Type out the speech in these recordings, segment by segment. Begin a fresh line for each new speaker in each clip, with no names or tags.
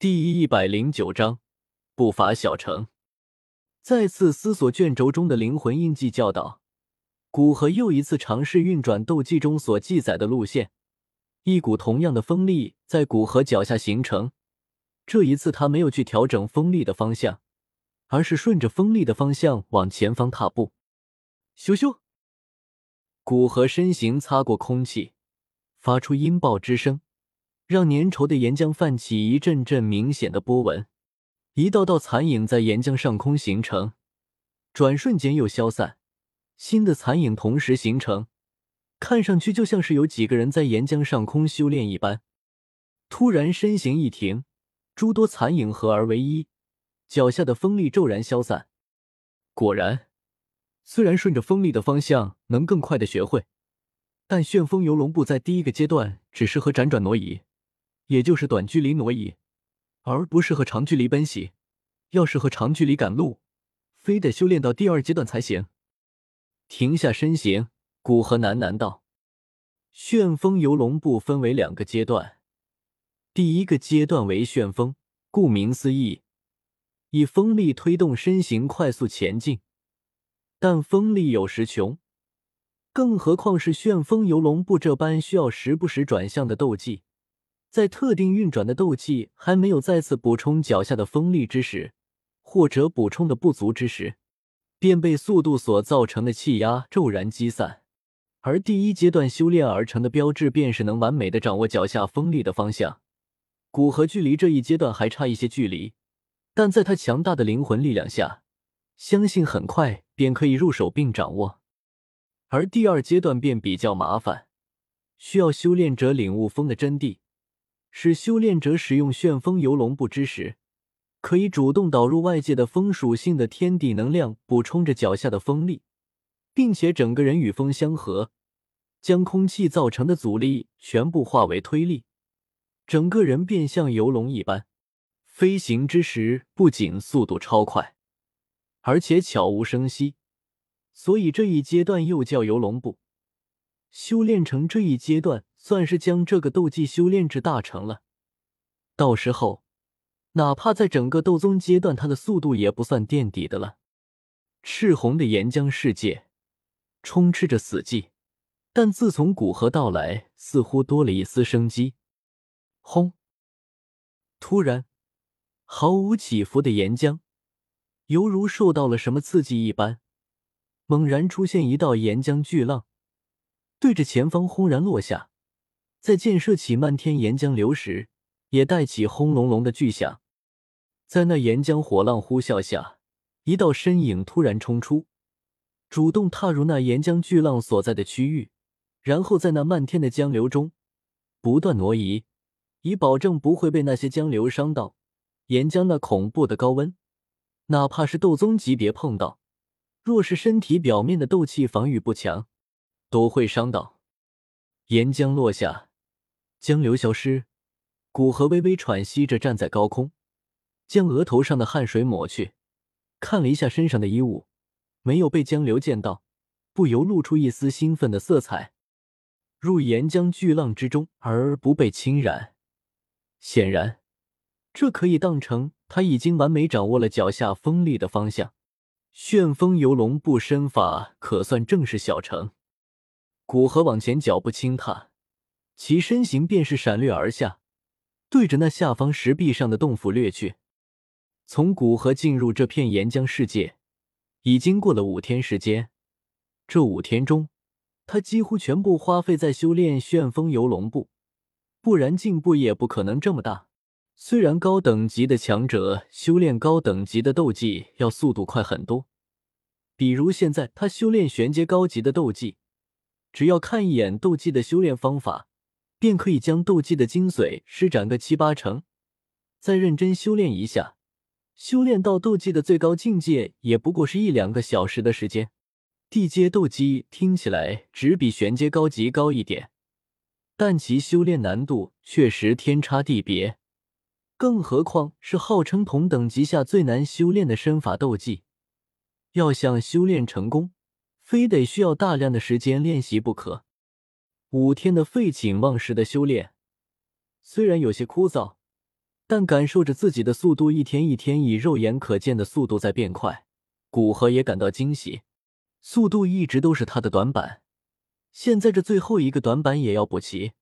第一百零九章，不乏小城。再次思索卷轴中的灵魂印记教导，古河又一次尝试运转斗技中所记载的路线。一股同样的风力在古河脚下形成。这一次，他没有去调整风力的方向，而是顺着风力的方向往前方踏步。咻咻，古河身形擦过空气，发出音爆之声，让粘稠的岩浆泛起一阵阵明显的波纹。一道道残影在岩浆上空形成，转瞬间又消散，新的残影同时形成。看上去就像是有几个人在岩浆上空修炼一般。突然身形一停，诸多残影合而为一，脚下的风力骤然消散。果然，虽然顺着风力的方向能更快的学会，但旋风游龙步在第一个阶段只适合辗转挪移，也就是短距离挪移，而不适合长距离奔袭。要适合长距离赶路，非得修炼到第二阶段才行。停下身形。古河喃喃道：“旋风游龙步分为两个阶段，第一个阶段为旋风，顾名思义，以风力推动身形快速前进。但风力有时穷，更何况是旋风游龙步这般需要时不时转向的斗技，在特定运转的斗气还没有再次补充脚下的风力之时，或者补充的不足之时，便被速度所造成的气压骤然击散。”而第一阶段修炼而成的标志，便是能完美的掌握脚下风力的方向。古河距离这一阶段还差一些距离，但在他强大的灵魂力量下，相信很快便可以入手并掌握。而第二阶段便比较麻烦，需要修炼者领悟风的真谛，使修炼者使用旋风游龙步之时，可以主动导入外界的风属性的天地能量，补充着脚下的风力。并且整个人与风相合，将空气造成的阻力全部化为推力，整个人便像游龙一般，飞行之时不仅速度超快，而且悄无声息。所以这一阶段又叫游龙步。修炼成这一阶段，算是将这个斗技修炼至大成了。到时候，哪怕在整个斗宗阶段，他的速度也不算垫底的了。赤红的岩浆世界。充斥着死寂，但自从古河到来，似乎多了一丝生机。轰！突然，毫无起伏的岩浆，犹如受到了什么刺激一般，猛然出现一道岩浆巨浪，对着前方轰然落下。在溅射起漫天岩浆流时，也带起轰隆隆的巨响。在那岩浆火浪呼啸下，一道身影突然冲出。主动踏入那岩浆巨浪所在的区域，然后在那漫天的江流中不断挪移，以保证不会被那些江流伤到。岩浆那恐怖的高温，哪怕是斗宗级别碰到，若是身体表面的斗气防御不强，都会伤到。岩浆落下，江流消失，古河微微喘息着站在高空，将额头上的汗水抹去，看了一下身上的衣物。没有被江流溅到，不由露出一丝兴奋的色彩。入岩浆巨浪之中而不被侵染，显然，这可以当成他已经完美掌握了脚下风力的方向。旋风游龙步身法可算正是小成。古河往前脚步轻踏，其身形便是闪掠而下，对着那下方石壁上的洞府掠去。从古河进入这片岩浆世界。已经过了五天时间，这五天中，他几乎全部花费在修炼旋风游龙步，不然进步也不可能这么大。虽然高等级的强者修炼高等级的斗技要速度快很多，比如现在他修炼玄阶高级的斗技，只要看一眼斗技的修炼方法，便可以将斗技的精髓施展个七八成，再认真修炼一下。修炼到斗技的最高境界，也不过是一两个小时的时间。地阶斗技听起来只比玄阶高级高一点，但其修炼难度确实天差地别。更何况是号称同等级下最难修炼的身法斗技，要想修炼成功，非得需要大量的时间练习不可。五天的废寝忘食的修炼，虽然有些枯燥。但感受着自己的速度一天一天以肉眼可见的速度在变快，古河也感到惊喜。速度一直都是他的短板，现在这最后一个短板也要补齐。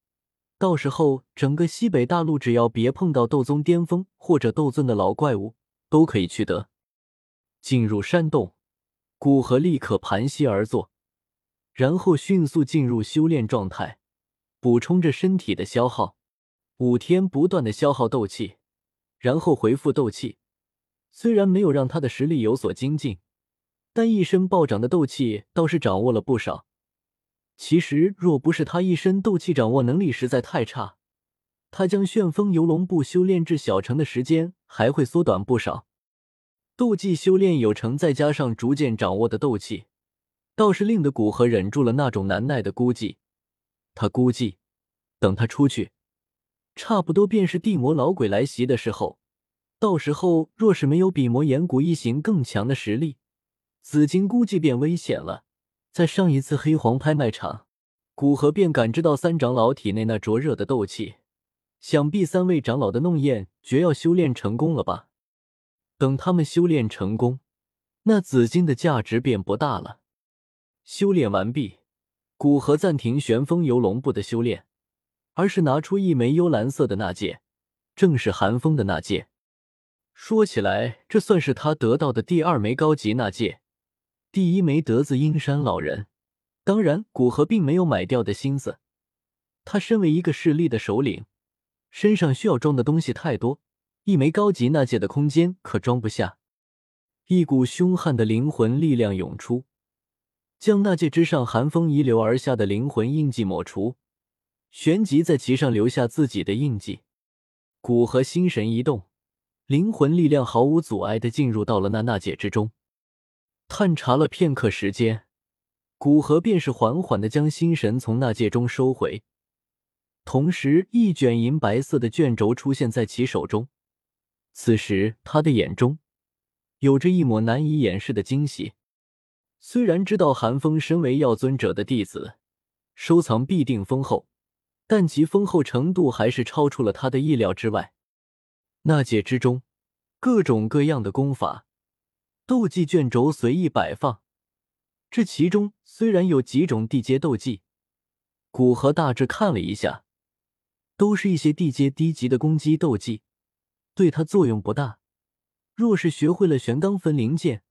到时候整个西北大陆，只要别碰到斗宗巅峰或者斗尊的老怪物，都可以取得。进入山洞，古河立刻盘膝而坐，然后迅速进入修炼状态，补充着身体的消耗。五天不断的消耗斗气，然后回复斗气。虽然没有让他的实力有所精进，但一身暴涨的斗气倒是掌握了不少。其实，若不是他一身斗气掌握能力实在太差，他将旋风游龙步修炼至小成的时间还会缩短不少。斗技修炼有成，再加上逐渐掌握的斗气，倒是令的古河忍住了那种难耐的估计。他估计，等他出去。差不多便是地魔老鬼来袭的时候，到时候若是没有比魔岩谷一行更强的实力，紫金估计便危险了。在上一次黑黄拍卖场，古河便感知到三长老体内那灼热的斗气，想必三位长老的弄焰诀要修炼成功了吧？等他们修炼成功，那紫金的价值便不大了。修炼完毕，古河暂停旋风游龙步的修炼。而是拿出一枚幽蓝色的纳戒，正是寒风的纳戒。说起来，这算是他得到的第二枚高级纳戒，第一枚得自阴山老人。当然，古河并没有买掉的心思。他身为一个势力的首领，身上需要装的东西太多，一枚高级纳戒的空间可装不下。一股凶悍的灵魂力量涌出，将纳戒之上寒风遗留而下的灵魂印记抹除。旋即在其上留下自己的印记，古河心神一动，灵魂力量毫无阻碍的进入到了那纳戒之中。探查了片刻时间，古河便是缓缓的将心神从纳戒中收回，同时一卷银白色的卷轴出现在其手中。此时他的眼中有着一抹难以掩饰的惊喜。虽然知道韩风身为药尊者的弟子，收藏必定丰厚。但其丰厚程度还是超出了他的意料之外。那戒之中，各种各样的功法、斗技卷轴随意摆放。这其中虽然有几种地阶斗技，古河大致看了一下，都是一些地阶低级的攻击斗技，对他作用不大。若是学会了玄罡分灵剑，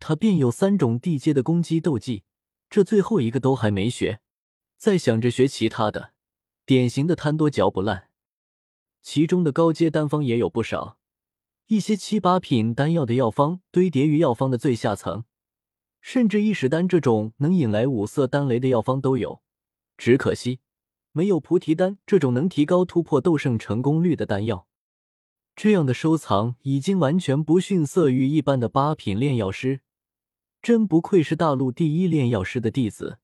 他便有三种地阶的攻击斗技，这最后一个都还没学，在想着学其他的。典型的贪多嚼不烂，其中的高阶丹方也有不少，一些七八品丹药的药方堆叠于药方的最下层，甚至一使丹这种能引来五色丹雷的药方都有。只可惜没有菩提丹这种能提高突破斗圣成功率的丹药。这样的收藏已经完全不逊色于一般的八品炼药师，真不愧是大陆第一炼药师的弟子。